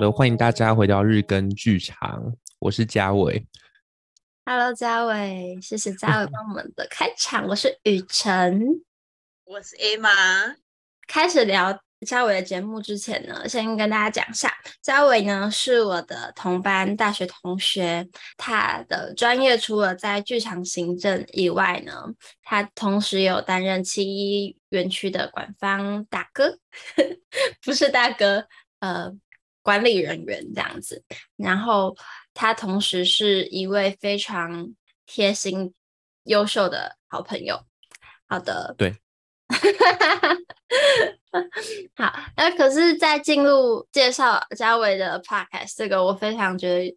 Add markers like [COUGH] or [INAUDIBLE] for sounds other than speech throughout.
好的，欢迎大家回到日更剧场，我是嘉伟。Hello，嘉伟，谢谢嘉伟帮我们的开场。我是雨辰，[LAUGHS] 我是 Emma。开始聊嘉伟的节目之前呢，先跟大家讲一下，嘉伟呢是我的同班大学同学，他的专业除了在剧场行政以外呢，他同时有担任七一园区的管方大哥，[LAUGHS] 不是大哥，呃。管理人员这样子，然后他同时是一位非常贴心、优秀的好朋友。好的，对，[LAUGHS] 好。那可是，在进入介绍嘉伟的 podcast 这个我非常觉得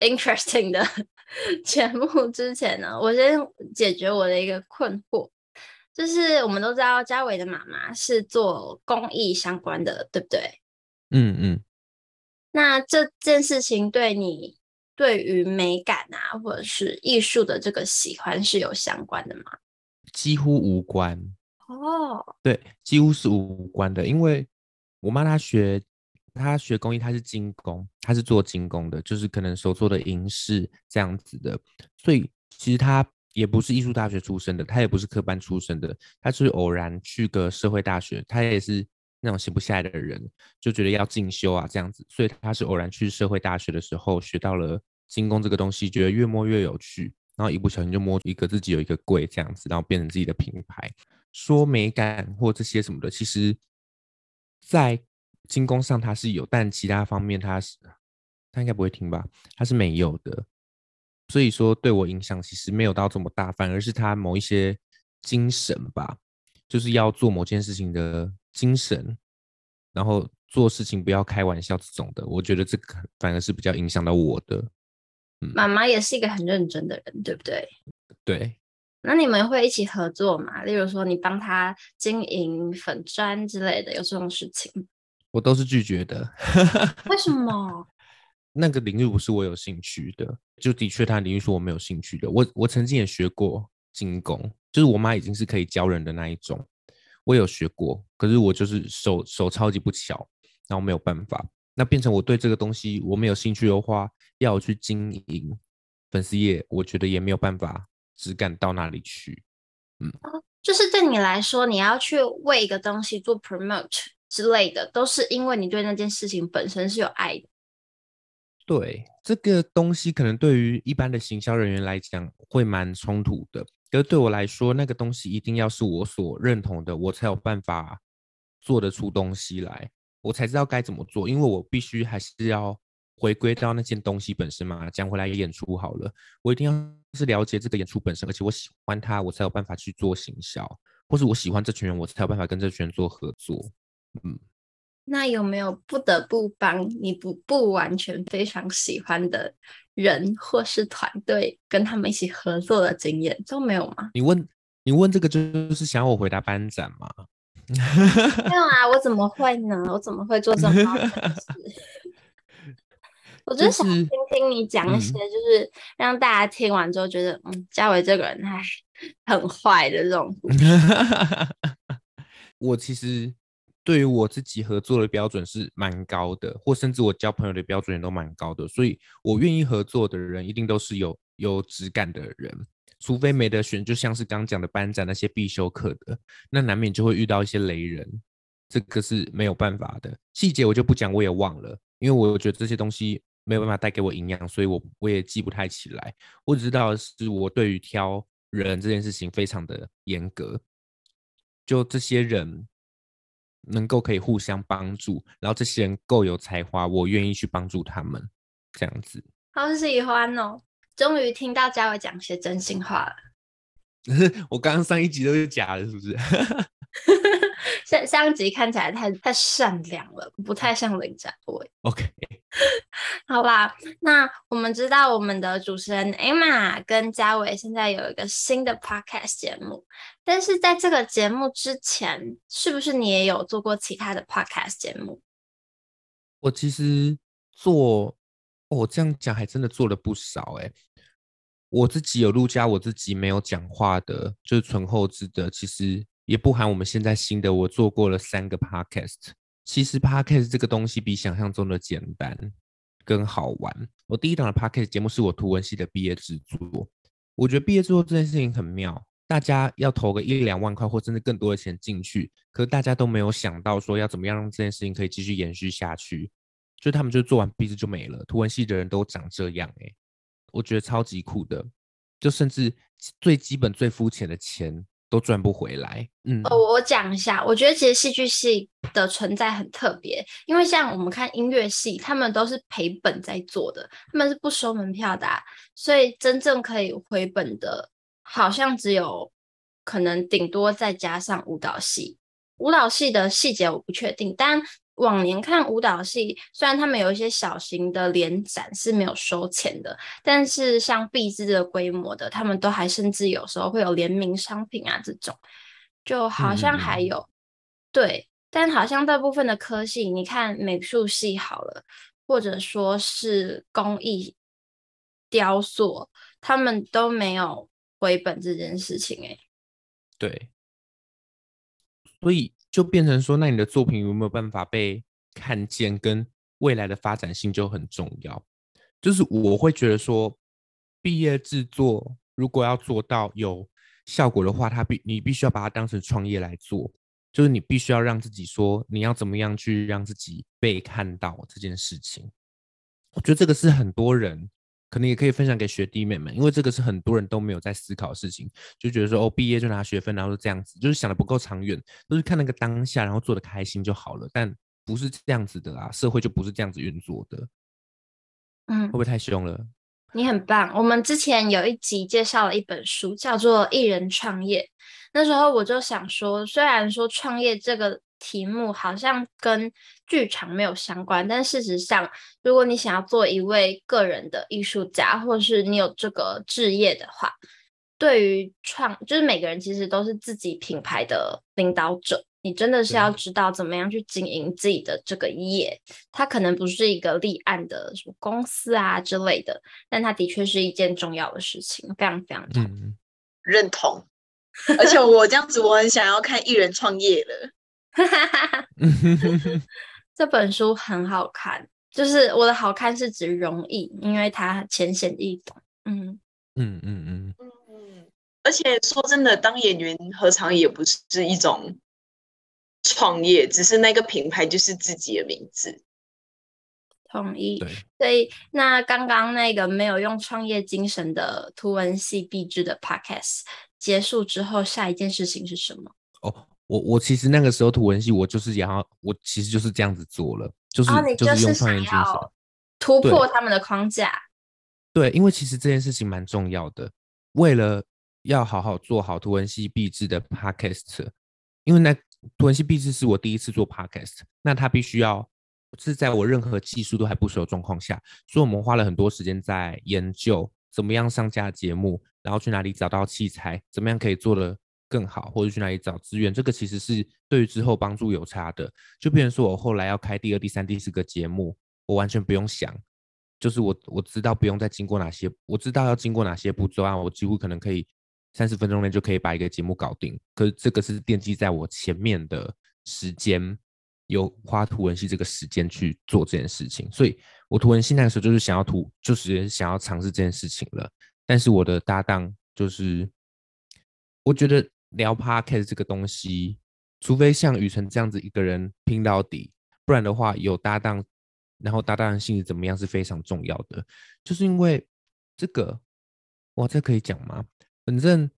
interesting 的 [LAUGHS] 节目之前呢，我先解决我的一个困惑，就是我们都知道嘉伟的妈妈是做公益相关的，对不对？嗯嗯。那这件事情对你对于美感啊，或者是艺术的这个喜欢是有相关的吗？几乎无关哦，对，几乎是无关的。因为我妈她学她学工艺，她是金工，她是做金工的，就是可能手做的银饰这样子的。所以其实她也不是艺术大学出身的，她也不是科班出身的，她就是偶然去个社会大学，她也是。那种闲不下来的人就觉得要进修啊，这样子，所以他是偶然去社会大学的时候学到了金工这个东西，觉得越摸越有趣，然后一不小心就摸一个自己有一个柜这样子，然后变成自己的品牌。说美感或这些什么的，其实，在金工上他是有，但其他方面他是他应该不会听吧？他是没有的。所以说对我影响其实没有到这么大，反而是他某一些精神吧，就是要做某件事情的。精神，然后做事情不要开玩笑这种的，我觉得这个反而是比较影响到我的。嗯，妈妈也是一个很认真的人，对不对？对。那你们会一起合作吗？例如说，你帮他经营粉砖之类的，有这种事情？我都是拒绝的。[LAUGHS] 为什么？那个领域不是我有兴趣的，就的确他领域是我没有兴趣的。我我曾经也学过金工，就是我妈已经是可以教人的那一种。我有学过，可是我就是手手超级不巧，然后没有办法。那变成我对这个东西我没有兴趣的话，要我去经营粉丝业，我觉得也没有办法，只敢到那里去？嗯，就是对你来说，你要去为一个东西做 promote 之类的，都是因为你对那件事情本身是有爱的。对，这个东西可能对于一般的行销人员来讲会蛮冲突的。可是对我来说，那个东西一定要是我所认同的，我才有办法做得出东西来，我才知道该怎么做。因为我必须还是要回归到那件东西本身嘛。讲回来演出好了，我一定要是了解这个演出本身，而且我喜欢它，我才有办法去做行销，或是我喜欢这群人，我才有办法跟这群人做合作。嗯。那有没有不得不帮你不不完全非常喜欢的人或是团队跟他们一起合作的经验都没有吗？你问你问这个就是想我回答班长吗？[LAUGHS] 没有啊，我怎么会呢？我怎么会做这种事？[LAUGHS] 我就是想听听你讲一些，就是让大家听完之后觉得，嗯，嗯，家纬这个人还 [LAUGHS] 很坏的这种。我其实。对于我自己合作的标准是蛮高的，或甚至我交朋友的标准也都蛮高的，所以我愿意合作的人一定都是有有质感的人，除非没得选，就像是刚讲的班长那些必修课的，那难免就会遇到一些雷人，这个是没有办法的。细节我就不讲，我也忘了，因为我觉得这些东西没有办法带给我营养，所以我我也记不太起来。我只知道是我对于挑人这件事情非常的严格，就这些人。能够可以互相帮助，然后这些人够有才华，我愿意去帮助他们，这样子。好喜欢哦！终于听到嘉伟讲些真心话了。[LAUGHS] 我刚刚上一集都是假的，是不是？[LAUGHS] 上上集看起来太太善良了，不太像林家纬。OK，[LAUGHS] 好吧。那我们知道我们的主持人 Emma 跟嘉伟现在有一个新的 Podcast 节目，但是在这个节目之前，是不是你也有做过其他的 Podcast 节目？我其实做，我、哦、这样讲还真的做了不少哎。我自己有录加我自己没有讲话的，就是纯后置的，其实。也不含我们现在新的，我做过了三个 podcast，其实 Podcast 这个东西比想象中的简单跟好玩。我第一档的 Podcast 节目是我图文系的毕业制作，我觉得毕业制作这件事情很妙，大家要投个一两万块或甚至更多的钱进去，可是大家都没有想到说要怎么样让这件事情可以继续延续下去。就他们就做完毕制就没了，图文系的人都长这样哎、我觉得超级酷的，就甚至最基本最肤浅的钱都赚不回来。嗯，哦，我讲一下，我觉得其实戏剧系的存在很特别，因为像我们看音乐系，他们都是赔本在做的，他们是不收门票的，所以真正可以回本的，好像只有可能顶多再加上舞蹈系，舞蹈系的细节我不确定，但。往年看舞蹈系，虽然他们有一些小型的联展是没有收钱的，但是像毕制的规模的，他们都还甚至有时候会有联名商品啊，这种就好像还有、嗯、对，但好像大部分的科系，你看美术系好了，或者说是工艺雕塑，他们都没有回本这件事情、欸，哎，对，所以。就变成说，那你的作品有没有办法被看见，跟未来的发展性就很重要。就是我会觉得说，毕业制作如果要做到有效果的话，它必你必须要把它当成创业来做，就是你必须要让自己说，你要怎么样去让自己被看到这件事情。我觉得这个是很多人。可能也可以分享给学弟妹们，因为这个是很多人都没有在思考的事情，就觉得说哦，毕业就拿学分，然后就这样子，就是想的不够长远，都是看那个当下，然后做的开心就好了。但不是这样子的啦，社会就不是这样子运作的。嗯，会不会太凶了？你很棒。我们之前有一集介绍了一本书，叫做《一人创业》。那时候我就想说，虽然说创业这个。题目好像跟剧场没有相关，但事实上，如果你想要做一位个人的艺术家，或是你有这个志业的话，对于创，就是每个人其实都是自己品牌的领导者，你真的是要知道怎么样去经营自己的这个业。它可能不是一个立案的什么公司啊之类的，但它的确是一件重要的事情，非常非常同、嗯、认同。而且我这样子，我很想要看艺人创业了。哈哈哈哈这本书很好看，就是我的好看是指容易，因为它浅显易懂。嗯嗯嗯嗯嗯，而且说真的，当演员何尝也不是一种创业，只是那个品牌就是自己的名字。同意。对，所以那刚刚那个没有用创业精神的图文系毕制的 Podcast 结束之后，下一件事情是什么？哦。我我其实那个时候图文系，我就是想要，我其实就是这样子做了，就是、哦、就是用创业精神突破他们的框架。对，因为其实这件事情蛮重要的，为了要好好做好图文系毕制的 podcast，因为那图文系毕制是我第一次做 podcast，那他必须要是在我任何技术都还不熟的状况下，所以我们花了很多时间在研究怎么样上架节目，然后去哪里找到器材，怎么样可以做的。更好，或者去哪里找资源，这个其实是对于之后帮助有差的。就比如说我后来要开第二、第三、第四个节目，我完全不用想，就是我我知道不用再经过哪些，我知道要经过哪些步骤啊，我几乎可能可以三十分钟内就可以把一个节目搞定。可是这个是奠基在我前面的时间，有花图文系这个时间去做这件事情，所以我图文系那个时候就是想要图，就是想要尝试这件事情了。但是我的搭档就是，我觉得。聊 Podcast 这个东西，除非像雨辰这样子一个人拼到底，不然的话有搭档，然后搭档的性质怎么样是非常重要的。就是因为这个，哇，这可以讲吗？反正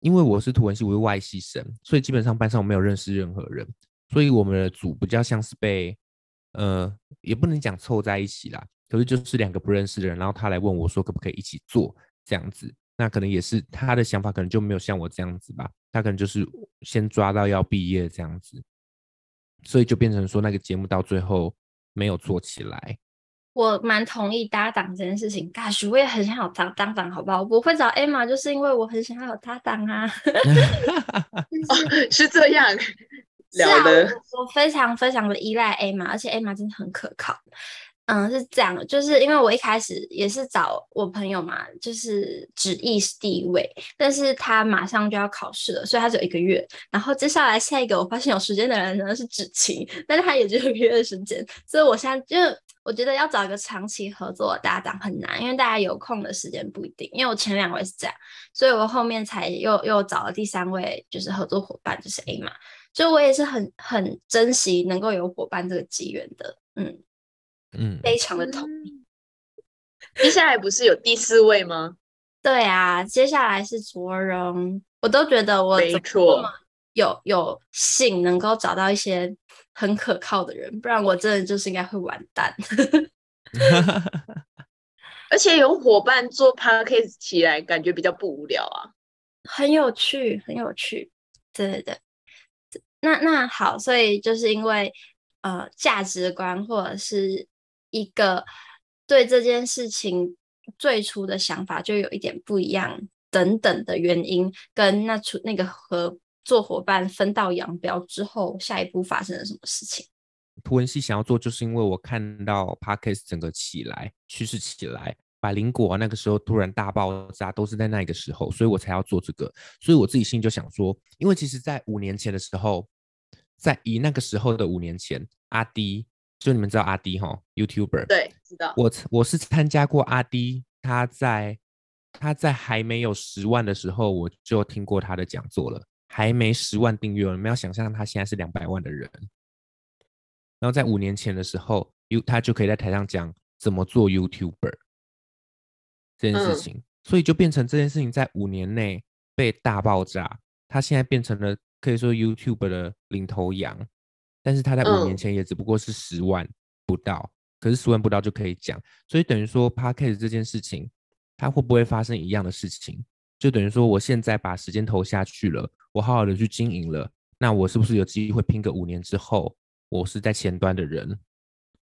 因为我是图文系，我是外系生，所以基本上班上我没有认识任何人，所以我们的组比较像是被，呃，也不能讲凑在一起啦，可是就是两个不认识的人，然后他来问我说可不可以一起做这样子。那可能也是他的想法，可能就没有像我这样子吧。他可能就是先抓到要毕业这样子，所以就变成说那个节目到最后没有做起来。我蛮同意搭档这件事情。Gosh，我也很想要当搭档，好不好？我会找 Emma，就是因为我很想要有搭档啊。[LAUGHS] 是这样是的。我非常非常的依赖 Emma，而且 Emma 真的很可靠。嗯，是这样，就是因为我一开始也是找我朋友嘛，就是芷艺是第一位，但是他马上就要考试了，所以他只有一个月。然后接下来下一个我发现有时间的人呢是芷晴，但是他也只有一个月的时间，所以我现在就我觉得要找一个长期合作的搭档很难，因为大家有空的时间不一定。因为我前两位是这样，所以我后面才又又找了第三位，就是合作伙伴，就是 A 嘛，所以我也是很很珍惜能够有伙伴这个机缘的，嗯。嗯，非常的同意。接下来不是有第四位吗？对啊，接下来是卓荣，我都觉得我没错，有有幸能够找到一些很可靠的人，不然我真的就是应该会完蛋。[LAUGHS] 而且有伙伴做 podcast 起来，感觉比较不无聊啊，很有趣，很有趣。对对对，那那好，所以就是因为呃价值观或者是。一个对这件事情最初的想法就有一点不一样，等等的原因，跟那出那个合作伙伴分道扬镳之后，下一步发生了什么事情？图文系想要做，就是因为我看到 Podcast 整个起来趋势起来，百灵果那个时候突然大爆炸，都是在那个时候，所以我才要做这个。所以我自己心里就想说，因为其实在五年前的时候，在以那个时候的五年前，阿迪。就你们知道阿迪哈，YouTuber，对，知道。我我是参加过阿迪，他在他在还没有十万的时候，我就听过他的讲座了。还没十万订阅，你们要想象他现在是两百万的人。然后在五年前的时候，U 他就可以在台上讲怎么做 YouTuber 这件事情，嗯，所以就变成这件事情在五年内被大爆炸。他现在变成了可以说 YouTuber 的领头羊。但是他在五年前也只不过是十万不到，嗯、可是十万不到就可以讲，所以等于说 Podcast 这件事情，它会不会发生一样的事情？就等于说我现在把时间投下去了，我好好的去经营了，那我是不是有机会拼个五年之后，我是在前端的人？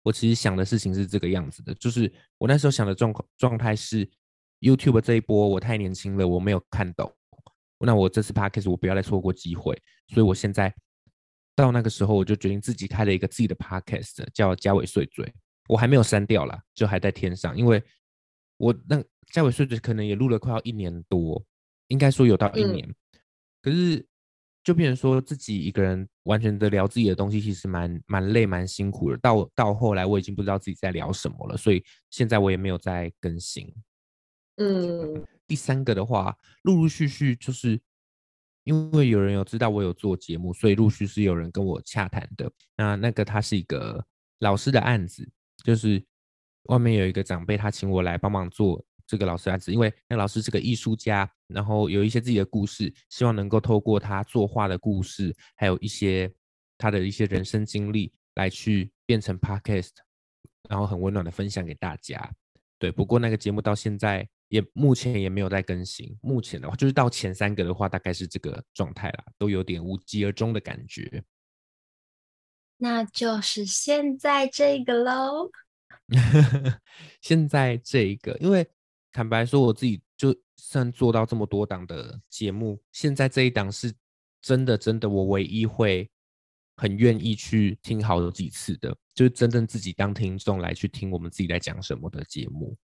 我其实想的事情是这个样子的，就是我那时候想的状况状态是 YouTube 这一波我太年轻了，我没有看懂，那我这次 Podcast 我不要再错过机会，所以我现在。到那个时候，我就决定自己开了一个自己的 podcast，叫“家伟碎嘴”。我还没有删掉啦，就还在天上。因为我那“家伟碎嘴”可能也录了快要一年多，应该说有到一年。嗯、可是就变成说自己一个人完全的聊自己的东西，其实蛮蛮累、蛮辛苦的。到到后来，我已经不知道自己在聊什么了，所以现在我也没有再更新。嗯，第三个的话，陆陆续续就是。因为有人有知道我有做节目，所以陆续是有人跟我洽谈的。那那个他是一个老师的案子，就是外面有一个长辈，他请我来帮忙做这个老师案子。因为那老师是个艺术家，然后有一些自己的故事，希望能够透过他作画的故事，还有一些他的一些人生经历，来去变成 podcast，然后很温暖的分享给大家。对，不过那个节目到现在。也目前也没有在更新。目前的话，就是到前三个的话，大概是这个状态啦，都有点无疾而终的感觉。那就是现在这个喽。[LAUGHS] 现在这个，因为坦白说，我自己就算做到这么多档的节目，现在这一档是真的真的，我唯一会很愿意去听好几次的，就是真正自己当听众来去听我们自己在讲什么的节目。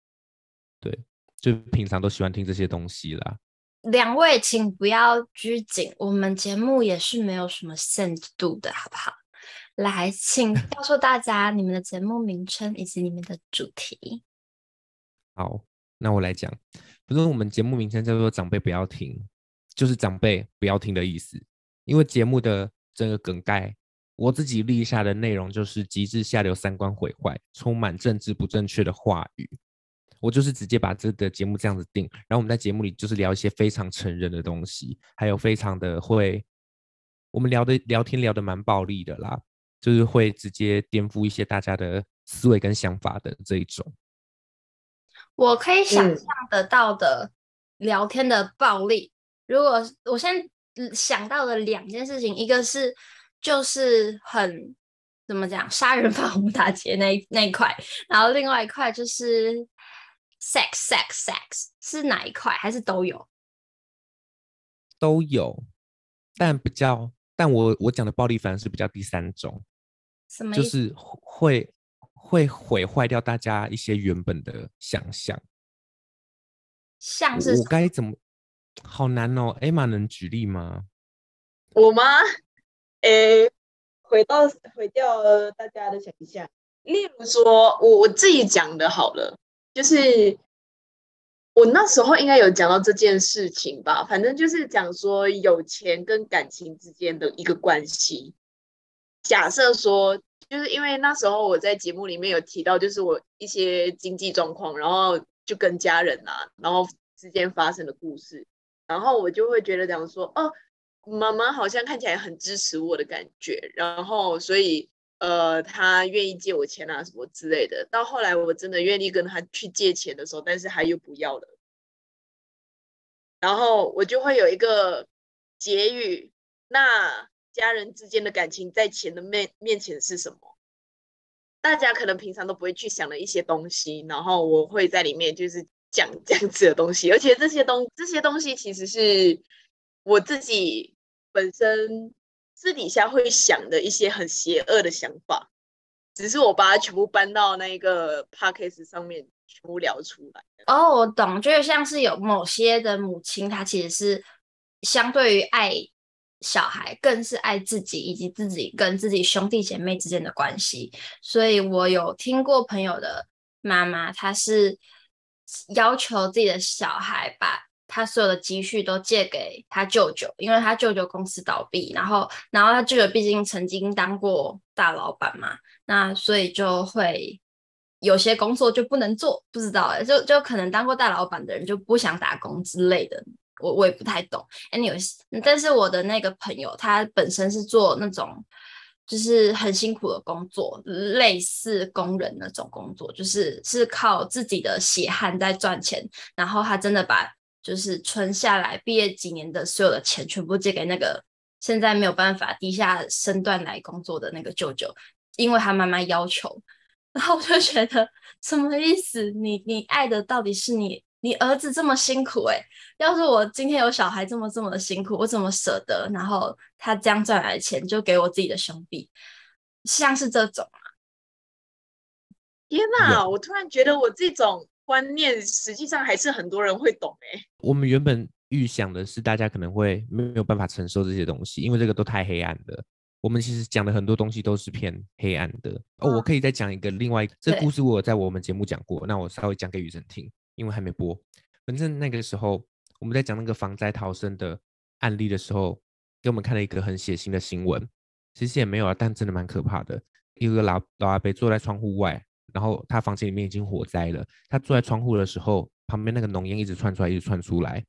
对。就平常都喜欢听这些东西啦。两位，请不要拘谨，我们节目也是没有什么限度的，好不好？来，请告诉大家你们的节目名称以及你们的主题。好，那我来讲，不是我们节目名称叫做“长辈不要听”，就是长辈不要听的意思。因为节目的这个梗概，我自己立下的内容就是极致下流、三观毁坏、充满政治不正确的话语。我就是直接把这个节目这样子定，然后我们在节目里就是聊一些非常成人的东西，还有非常的会，我们聊的聊天聊的蛮暴力的啦，就是会直接颠覆一些大家的思维跟想法的这一种。我可以想象得到的聊天的暴力，嗯、如果我先想到的两件事情，一个是就是很怎么讲杀人放火打劫那那一块，然后另外一块就是。Sex sex sex 是哪一块？还是都有？都有，但比较，但我我讲的暴力反而是比较第三种，什么意思？就是会会毁坏掉大家一些原本的想象。像是我该怎么？好难哦，Emma 能举例吗？我吗？诶，毁到毁掉了大家的想象。例如说，我我自己讲的好了，就是我那时候应该有讲到这件事情吧。反正就是讲说有钱跟感情之间的一个关系。假设说，就是因为那时候我在节目里面有提到，就是我一些经济状况，然后就跟家人啊，然后之间发生的故事。然后我就会觉得讲说，哦，妈妈好像看起来很支持我的感觉，然后所以呃，他愿意借我钱啊什么之类的。到后来我真的愿意跟他去借钱的时候，但是他又不要了，然后我就会有一个结语，那家人之间的感情在钱的面面前是什么？大家可能平常都不会去想的一些东西，然后我会在里面就是。讲这样子的东西，而且这些东这些东西其实是我自己本身私底下会想的一些很邪恶的想法，只是我把它全部搬到那个 podcast 上面，全部聊出来。哦，我懂，就像是有某些的母亲，她其实是相对于爱小孩，更是爱自己以及自己跟自己兄弟姐妹之间的关系。所以我有听过朋友的妈妈，她是。要求自己的小孩把他所有的积蓄都借给他舅舅，因为他舅舅公司倒闭，然后，然后他舅舅毕竟曾经当过大老板嘛，那所以就会有些工作就不能做，不知道哎，就就可能当过大老板的人就不想打工之类的，我我也不太懂。Anyways，但是我的那个朋友他本身是做那种。就是很辛苦的工作，类似工人那种工作，就是是靠自己的血汗在赚钱。然后他真的把就是存下来毕业几年的所有的钱，全部借给那个现在没有办法低下身段来工作的那个舅舅，因为他妈妈要求。然后我就觉得什么意思？你你爱的到底是你？你儿子这么辛苦哎、欸，要是我今天有小孩这么这么的辛苦，我怎么舍得？然后他这样赚来的钱就给我自己的兄弟，像是这种啊？天哪！我突然觉得我这种观念实际上还是很多人会懂哎、欸。我们原本预想的是大家可能会没有办法承受这些东西，因为这个都太黑暗了。我们其实讲的很多东西都是偏黑暗的哦。我可以再讲一个另外一个，这故事我有在我们节目讲过，那我稍微讲给雨辰听。因为还没播，反正那个时候我们在讲那个防灾逃生的案例的时候，给我们看了一个很血腥的新闻。其实也没有啊，但真的蛮可怕的。一个老老阿伯坐在窗户外，然后他房间里面已经火灾了。他坐在窗户的时候，旁边那个浓烟一直窜出来，一直窜出来。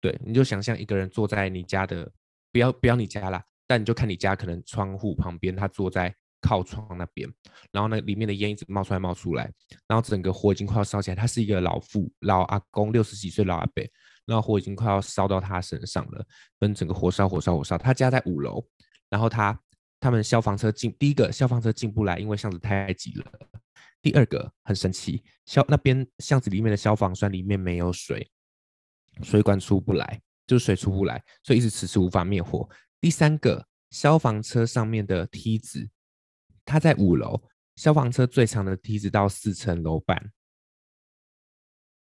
对，你就想象一个人坐在你家的，不要不要你家啦，但你就看你家可能窗户旁边，他坐在。靠窗那边，然后呢，里面的烟一直冒出来，冒出来，然后整个火已经快要烧起来。他是一个老妇老阿公，六十几岁老阿伯，然后火已经快要烧到他身上了，跟整个火烧火烧火烧。他家在五楼，然后他他们消防车进，第一个消防车进不来，因为巷子太挤了。第二个很神奇，消那边巷子里面的消防栓里面没有水，水管出不来，就是水出不来，所以一直迟迟无法灭火。第三个，消防车上面的梯子。他在五楼，消防车最长的梯子到四层楼半，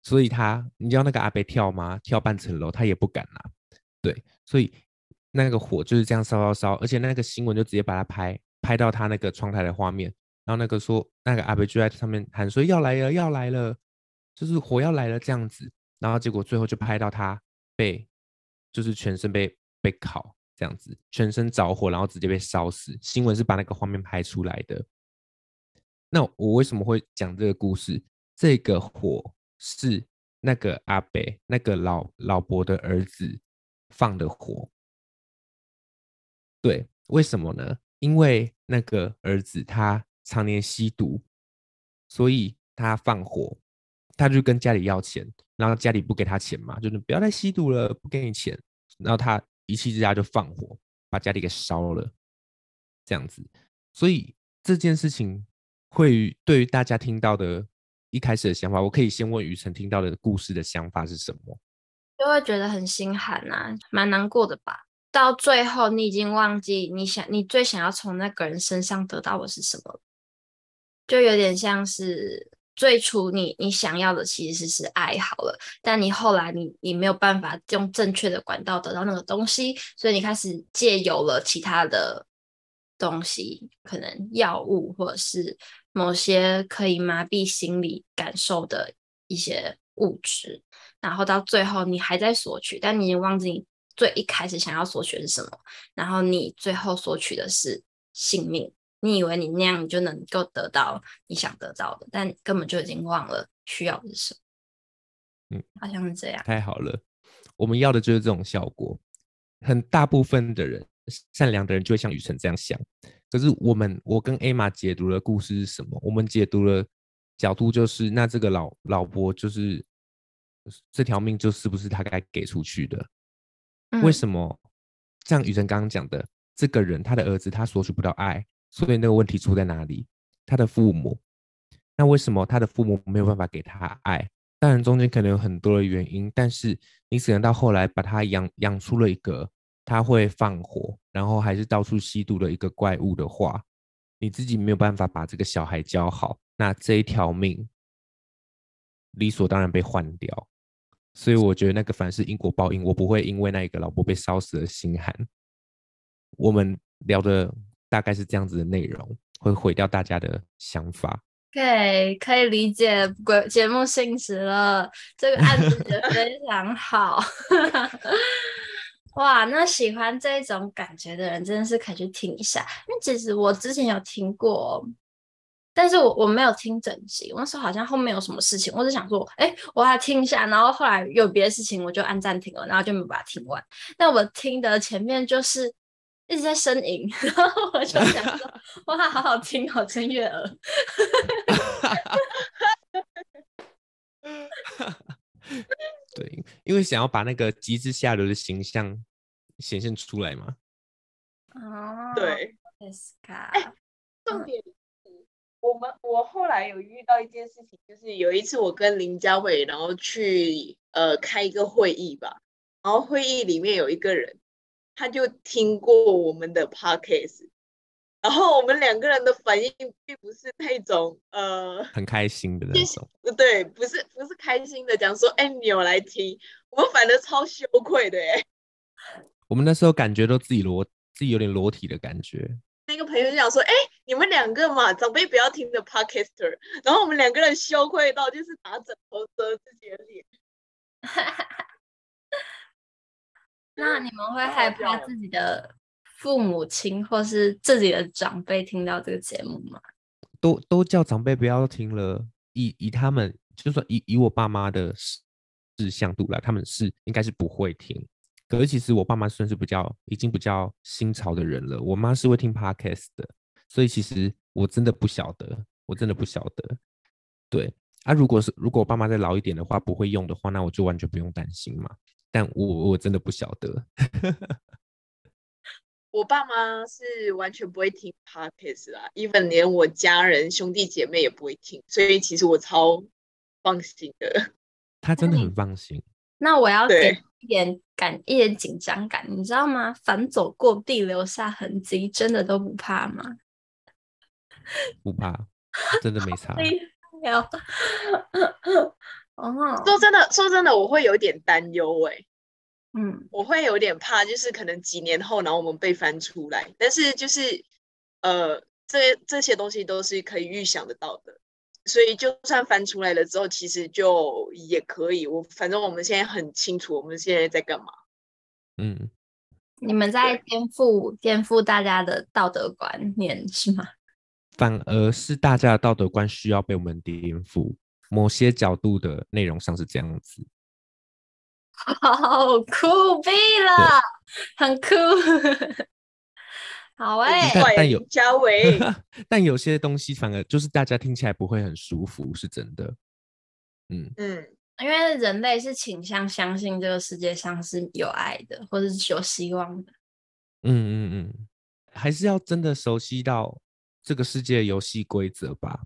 所以他，你知道那个阿伯跳吗？跳半层楼他也不敢啊。对，所以那个火就是这样烧烧烧，而且那个新闻就直接把他拍拍到他那个窗台的画面，然后那个说那个阿伯就在上面喊说要来了要来了，就是火要来了这样子，然后结果最后就拍到他被就是全身被被烤。这样子，全身着火，然后直接被烧死。新闻是把那个画面拍出来的。那我为什么会讲这个故事？这个火是那个阿伯，那个老老伯的儿子放的火。对，为什么呢？因为那个儿子他常年吸毒，所以他放火，他就跟家里要钱，然后家里不给他钱嘛，就是不要再吸毒了，不给你钱，然后他。一气之下就放火，把家里给烧了，这样子。所以这件事情会对于大家听到的一开始的想法，我可以先问雨辰听到的故事的想法是什么？就会觉得很心寒啊，蛮难过的吧。到最后，你已经忘记你想你最想要从那个人身上得到的是什么。就有点像是最初你你想要的其实是爱好了，但你后来你你没有办法用正确的管道得到那个东西，所以你开始借由了其他的东西，可能药物或者是某些可以麻痹心理感受的一些物质，然后到最后你还在索取，但你已经忘记最一开始想要索取的是什么，然后你最后索取的是性命。你以为你那样你就能够得到你想得到的，但根本就已经忘了需要的是什么。嗯，好像是这样。太好了，我们要的就是这种效果。很大部分的人，善良的人就会像雨辰这样想。可是我们，我跟艾玛解读的故事是什么？我们解读的角度就是，那这个老老伯就是这条命，就是不是他该给出去的？嗯、为什么？像雨辰刚刚讲的，这个人他的儿子他索取不到爱。所以那个问题出在哪里？他的父母，那为什么他的父母没有办法给他爱？当然中间可能有很多的原因，但是你只能到后来把他养养出了一个他会放火，然后还是到处吸毒的一个怪物的话，你自己没有办法把这个小孩教好，那这一条命理所当然被换掉。所以我觉得那个凡是因果报应，我不会因为那一个老婆被烧死而心寒。我们聊的。大概是这样子的内容，会毁掉大家的想法。对，可以理解节节目性质了。这个案子也非常好。[LAUGHS] 哇，那喜欢这种感觉的人，真的是可以去听一下。因为其实我之前有听过，但是我我没有听整集。我那时候好像后面有什么事情，我只想说，哎，我来听一下。然后后来有别的事情，我就按暂停了，然后就没有把它听完。但我听的前面就是。一直在呻吟，[LAUGHS] 然后我就想说，[LAUGHS] 哇，好好听，好真悦耳。[LAUGHS] 对，因为想要把那个极致下流的形象显现出来嘛。哦，对。哎，重点是，我们我后来有遇到一件事情，就是有一次我跟林家伟，然后去呃开一个会议吧，然后会议里面有一个人。他就听过我们的 podcast，然后我们两个人的反应并不是那种呃很开心的那种，对，不是不是开心的，讲说哎你有来听，我们反而超羞愧的哎。我们那时候感觉都自己裸，自己有点裸体的感觉。那个朋友就讲说，哎，你们两个嘛，长辈不要听的 podcaster，然后我们两个人羞愧到就是拿枕头遮自己的脸。[LAUGHS] 那你们会害怕自己的父母亲或是自己的长辈听到这个节目吗？都都叫长辈不要听了。以以他们，就算以以我爸妈的识相度来，他们是应该是不会听。可是其实我爸妈算是比较已经比较新潮的人了。我妈是会听 podcast 的，所以其实我真的不晓得，我真的不晓得。对啊，如果是如果我爸妈再老一点的话，不会用的话，那我就完全不用担心嘛。但我我真的不晓得，[LAUGHS] 我爸妈是完全不会听 podcast 啦，even 连我家人兄弟姐妹也不会听，所以其实我超放心的。他真的很放心。那我要给一点感，一点紧张感，你知道吗？反走过地留下痕迹，真的都不怕吗？不怕，真的没差。哦，说真的，说真的，我会有点担忧哎，嗯，我会有点怕，就是可能几年后，然后我们被翻出来，但是就是呃，这这些东西都是可以预想得到的，所以就算翻出来了之后，其实就也可以，我反正我们现在很清楚我们现在在干嘛，嗯，你们在颠覆颠覆大家的道德观念是吗？反而是大家的道德观需要被我们颠覆。某些角度的内容上是这样子，好酷毙了，很酷，好哎、欸，但，但有嘉伟，[LAUGHS] 但有些东西反而就是大家听起来不会很舒服，是真的。嗯。嗯，因为人类是倾向相信这个世界上是有爱的，或者是有希望的。嗯嗯嗯，还是要真的熟悉到这个世界的游戏规则吧。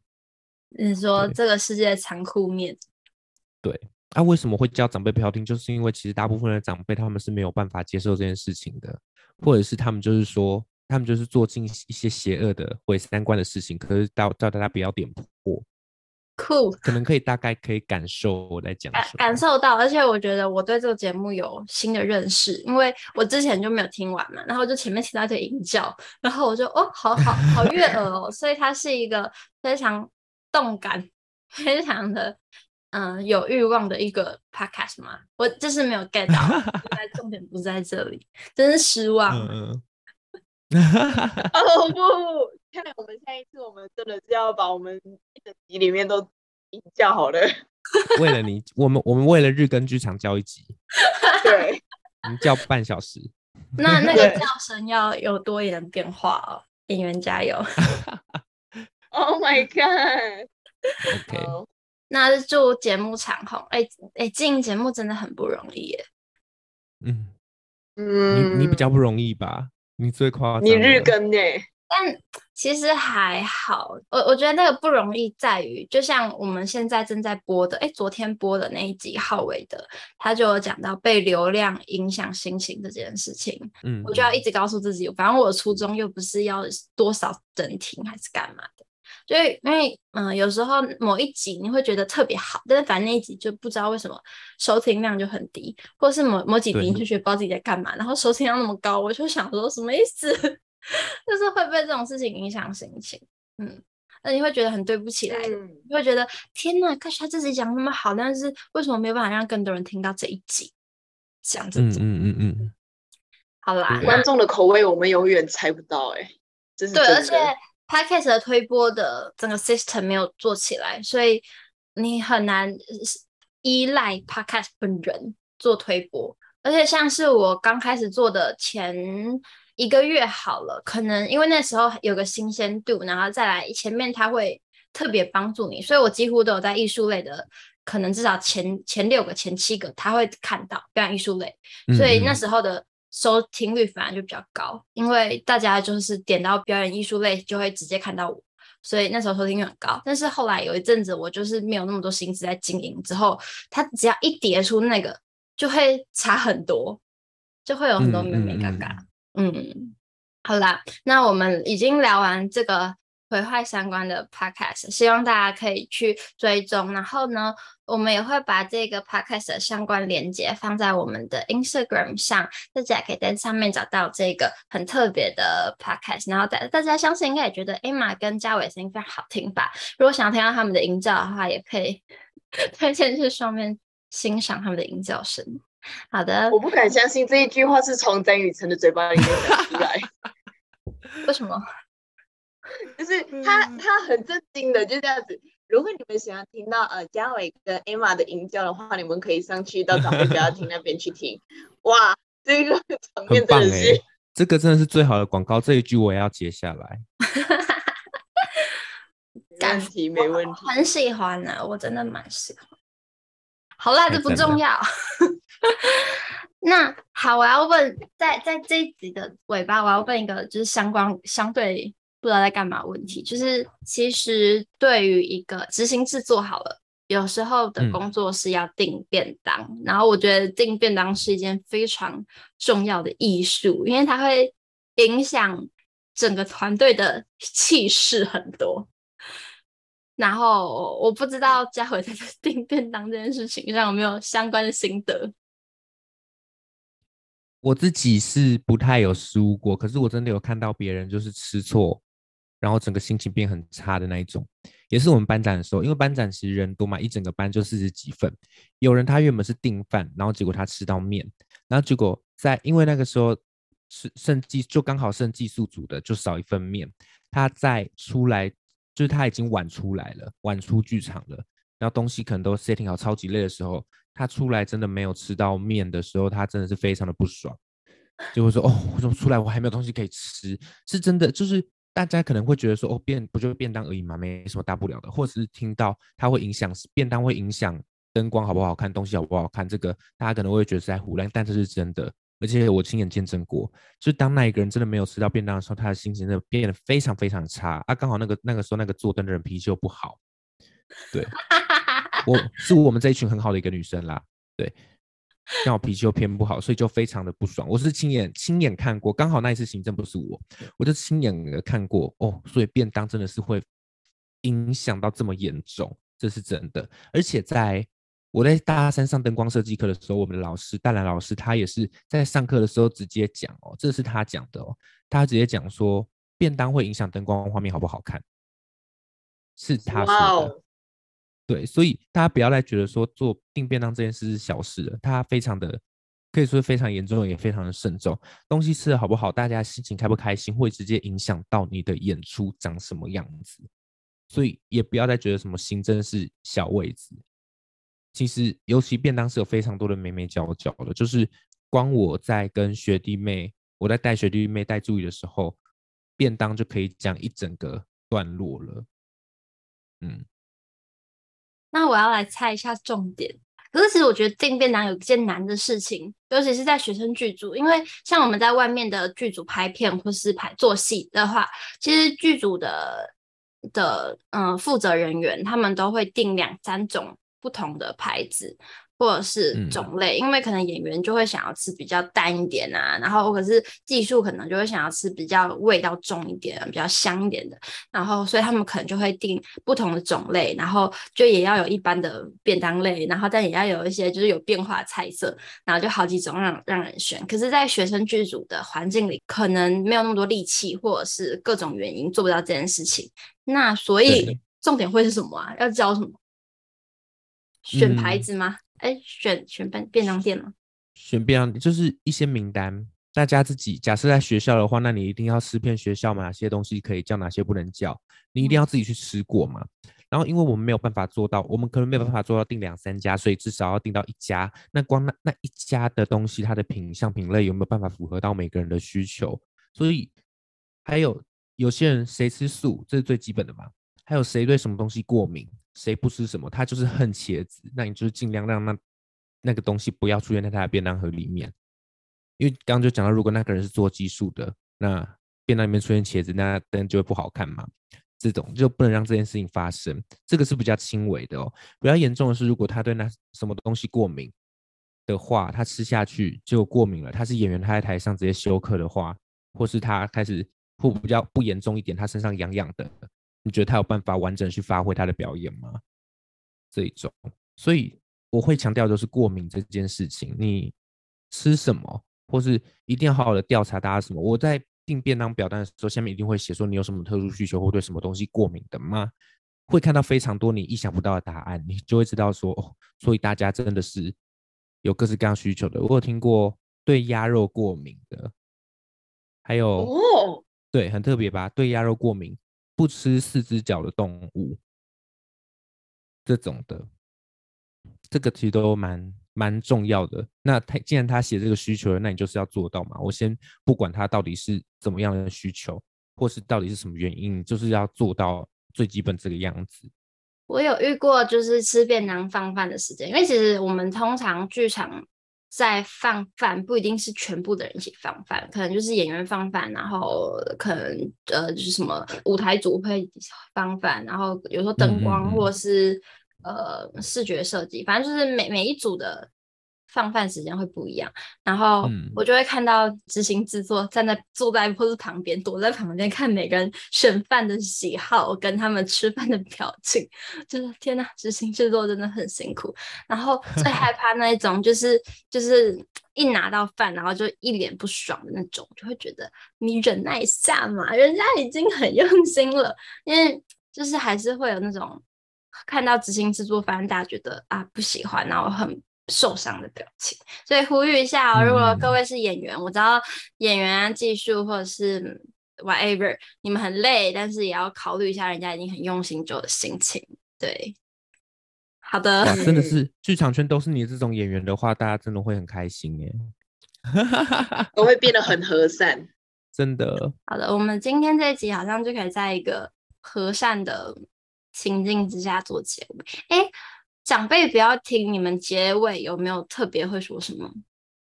你说这个世界残酷面，对，那、啊、为什么会叫长辈不要听？就是因为其实大部分的长辈他们是没有办法接受这件事情的，或者是他们就是说他们就是做尽一些邪恶的毁三观的事情，可是叫叫大家不要点破。酷，可能可以大概可以感受我在讲感受到，而且我觉得我对这个节目有新的认识，因为我之前就没有听完嘛，然后就前面听到一些淫叫，然后我就哦，好好好悦耳哦，所以它是一个非常动感、非常的嗯、呃、有欲望的一个 podcast 嘛，我就是没有 get 到，[LAUGHS] 重点不在这里，真是失望。嗯 [LAUGHS] 哦不。看来我们下一次，我们真的是要把我们一整集里面都叫好了。[LAUGHS] 为了你，我们我们为了日更剧场叫一集，[LAUGHS] 对，我们叫半小时。那那个叫声要有多一点变化哦，演员加油！Oh my god！OK. 那祝节目长红。哎、欸、哎，经营节目真的很不容易耶。嗯嗯，你你比较不容易吧？你最夸张，你日更呢？但其实还好，我我觉得那个不容易在于，就像我们现在正在播的，哎，昨天播的那一集浩伟的，他就有讲到被流量影响心情这件事情。嗯，我就要一直告诉自己，反正我的初衷又不是要多少人听还是干嘛的，所以因为嗯、呃，有时候某一集你会觉得特别好，但是反正那一集就不知道为什么收听量就很低，或是某某几集你就觉得不知道自己在干嘛，然后收听量那么高，我就想说什么意思？[LAUGHS] 就是会被这种事情影响心情，嗯，那你会觉得很对不起来，嗯、你会觉得天哪，可是他自己讲那么好，但是为什么没有办法让更多人听到这一集？这样子，嗯嗯嗯嗯，好啦，观众的口味我们永远猜不到、欸，哎，对，而且 Podcast 的推播的整个 system 没有做起来，所以你很难依赖 Podcast 本人做推播，而且像是我刚开始做的前。一个月好了，可能因为那时候有个新鲜度，然后再来前面他会特别帮助你，所以我几乎都有在艺术类的，可能至少前前六个、前七个他会看到表演艺术类，所以那时候的收听率反而就比较高，因为大家就是点到表演艺术类就会直接看到我，所以那时候收听率很高。但是后来有一阵子我就是没有那么多心思在经营，之后他只要一叠出那个就会差很多，就会有很多妹妹尴尬。嗯，好啦，那我们已经聊完这个毁坏三观的 podcast，希望大家可以去追踪。然后呢，我们也会把这个 podcast 的相关链接放在我们的 Instagram 上，大家可以在上面找到这个很特别的 podcast。然后大大家相信应该也觉得 Emma 跟嘉伟声音非常好听吧？如果想要听到他们的音效的话，也可以 [LAUGHS] 推荐去上面欣赏他们的音效声。好的，我不敢相信这一句话是从曾雨辰的嘴巴里面讲出来。[LAUGHS] 为什么？就是他，他很震惊的，就这样子。如果你们想要听到呃嘉伟跟 Emma 的音教的话，你们可以上去到长辈不要听那边去听。哇，这个场面真的是，欸，这个真的是最好的广告。这一句我也要接下来。[LAUGHS] 没问题，没问题。很喜欢呢，啊，我真的蛮喜欢。好啦，这不重要。[LAUGHS] 那好，我要问，在在这一集的尾巴，我要问一个就是相关相对不知道在干嘛问题，就是其实对于一个执行制作好了，有时候的工作是要订便当，嗯，然后我觉得订便当是一件非常重要的艺术，因为它会影响整个团队的 [LAUGHS] 气势很多。然后我不知道佳慧在 [LAUGHS] 订便当这件事情上有没有相关的心得。我自己是不太有失误过，可是我真的有看到别人就是吃错，然后整个心情变很差的那一种。也是我们班长的时候，因为班长其实人多嘛，一整个班就四十几份。有人他原本是订饭，然后结果他吃到面，然后结果在因为那个时候是剩技就刚好剩技术组的就少一份面，他再出来。就是他已经晚出来了，晚出剧场了，然后东西可能都 setting 好，超级累的时候，他出来真的没有吃到面的时候，他真的是非常的不爽，就会说：“哦，我怎么出来我还没有东西可以吃？”是真的，就是大家可能会觉得说：“哦，便不就便当而已嘛，没什么大不了的。”或者是听到它会影响便当会影响灯光好不好看，东西好不好看，这个大家可能会觉得是在胡乱，但这是真的。而且我亲眼见证过，就是当那一个人真的没有吃到便当的时候，他的心情真的变得非常非常差啊！刚好那个那个时候那个坐灯的人脾气又不好，对，[LAUGHS] 我是我们这一群很好的一个女生啦，对，刚好脾气又偏不好，所以就非常的不爽。我是亲眼亲眼看过，刚好那一次行政不是我，我就亲眼的看过哦。所以便当真的是会影响到这么严重，这是真的。而且在我在大三上灯光设计课的时候，我们的老师淡蓝老师他也是在上课的时候直接讲哦，这是他讲的哦，他直接讲说便当会影响灯光画面好不好看，是他说的。Wow. 对，所以大家不要来觉得说做订便当这件事是小事了，它非常的可以说非常严重，也非常的慎重。东西吃的好不好，大家心情开不开心，会直接影响到你的演出长什么样子。所以也不要再觉得什么行政是小位置。其实，尤其便当是有非常多的眉眉角角的，就是光我在跟学弟妹，我在带学弟妹带助理的时候，便当就可以讲一整个段落了。嗯，那我要来猜一下重点。可是，其实我觉得订便当有一件难的事情，尤其是在学生剧组，因为像我们在外面的剧组拍片或是拍做戏的话，其实剧组的的嗯负责人员他们都会订两三种。不同的牌子或者是种类，嗯，因为可能演员就会想要吃比较淡一点啊，然后可是技术可能就会想要吃比较味道重一点，比较香一点的，然后所以他们可能就会定不同的种类，然后就也要有一般的便当类，然后但也要有一些就是有变化的菜色，然后就好几种让让人选。可是，在学生剧组的环境里，可能没有那么多力气，或者是各种原因做不到这件事情。那所以重点会是什么啊？要教什么？选牌子吗？哎、嗯，选选便便当店吗？选便当就是一些名单，大家自己假设在学校的话，那你一定要吃遍学校嘛，哪些东西可以叫，哪些不能叫，你一定要自己去吃过嘛。嗯、然后，因为我们没有办法做到，我们可能没有办法做到订两三家，所以至少要订到一家。那光那那一家的东西，它的品相品类有没有办法符合到每个人的需求？所以还有有些人谁吃素，这是最基本的嘛。还有谁对什么东西过敏？谁不吃什么，他就是恨茄子，那你就是尽量让那那个东西不要出现在他的便当盒里面，因为刚刚就讲到，如果那个人是做激素的，那便当里面出现茄子，那灯就会不好看嘛。这种就不能让这件事情发生，这个是比较轻微的哦。比较严重的是，如果他对那什么东西过敏的话，他吃下去就过敏了。他是演员，他在台上直接休克的话，或是他开始或比较不严重一点，他身上痒痒的。你觉得他有办法完整去发挥他的表演吗？这一种，所以我会强调就是过敏这件事情，你吃什么，或是一定要好好的调查大家什么。我在订便当表单的时候，下面一定会写说你有什么特殊需求或对什么东西过敏的吗？会看到非常多你意想不到的答案，你就会知道说哦，所以大家真的是有各式各样需求的。我有听过对鸭肉过敏的，还有哦，对，很特别吧？对鸭肉过敏。不吃四只脚的动物，这种的，这个其实都蛮蛮重要的。那他既然他写这个需求，那你就是要做到嘛。我先不管他到底是怎么样的需求，或是到底是什么原因，就是要做到最基本这个样子。我有遇过，就是吃便当放饭的时间，因为其实我们通常剧场。在放饭不一定是全部的人一起放饭，可能就是演员放饭，然后可能呃就是什么舞台组会放饭，然后有时候灯光或是嗯嗯嗯呃视觉设计，反正就是每每一组的。放饭时间会不一样，然后我就会看到执行制作站在坐在或是旁边躲在旁边看每个人选饭的喜好跟他们吃饭的表情，就是天哪，执行制作真的很辛苦。然后最害 [LAUGHS] 怕那一种就是就是一拿到饭然后就一脸不爽的那种，就会觉得你忍耐一下嘛，人家已经很用心了，因为就是还是会有那种看到执行制作，反正大家觉得啊不喜欢，然后很。受伤的表情，所以呼吁一下哦，如果各位是演员，嗯、我知道演员啊、技术或者是 whatever，你们很累，但是也要考虑一下人家已经很用心做的心情。对，好的，哇，真的是剧场圈都是你这种演员的话，大家真的会很开心耶，[LAUGHS] 都会变得很和善，真的。好的，我们今天这一集好像就可以在一个和善的情境之下做结尾。哎。长辈不要听，你们结尾有没有特别会说什么？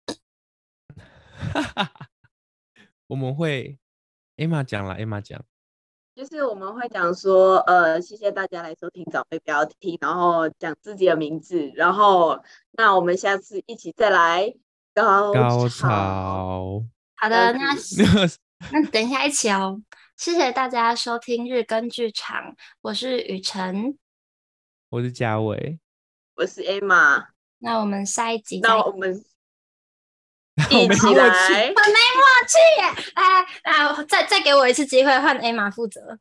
[LAUGHS] 我们会，Emma 讲了，Emma 讲。就是我们会讲说，呃，谢谢大家来收听长辈不要听，然后讲自己的名字，然后那我们下次一起再来高高潮。潮 [LAUGHS] 好的，那 [LAUGHS] 那等一下一起哦。谢谢大家收听日更剧场，我是雨辰，我是嘉伟，我是 Emma。那我们下一集，[LAUGHS] 那我们一起来，我没默契耶！来来来，再再给我一次机会，换 Emma 负责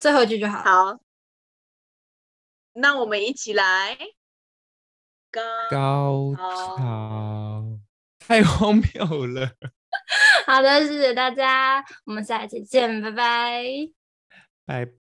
最后一句就好。好，那我们一起来高高潮，太荒谬了。[LAUGHS] 好的，谢谢大家，我们下一期见，拜拜，拜。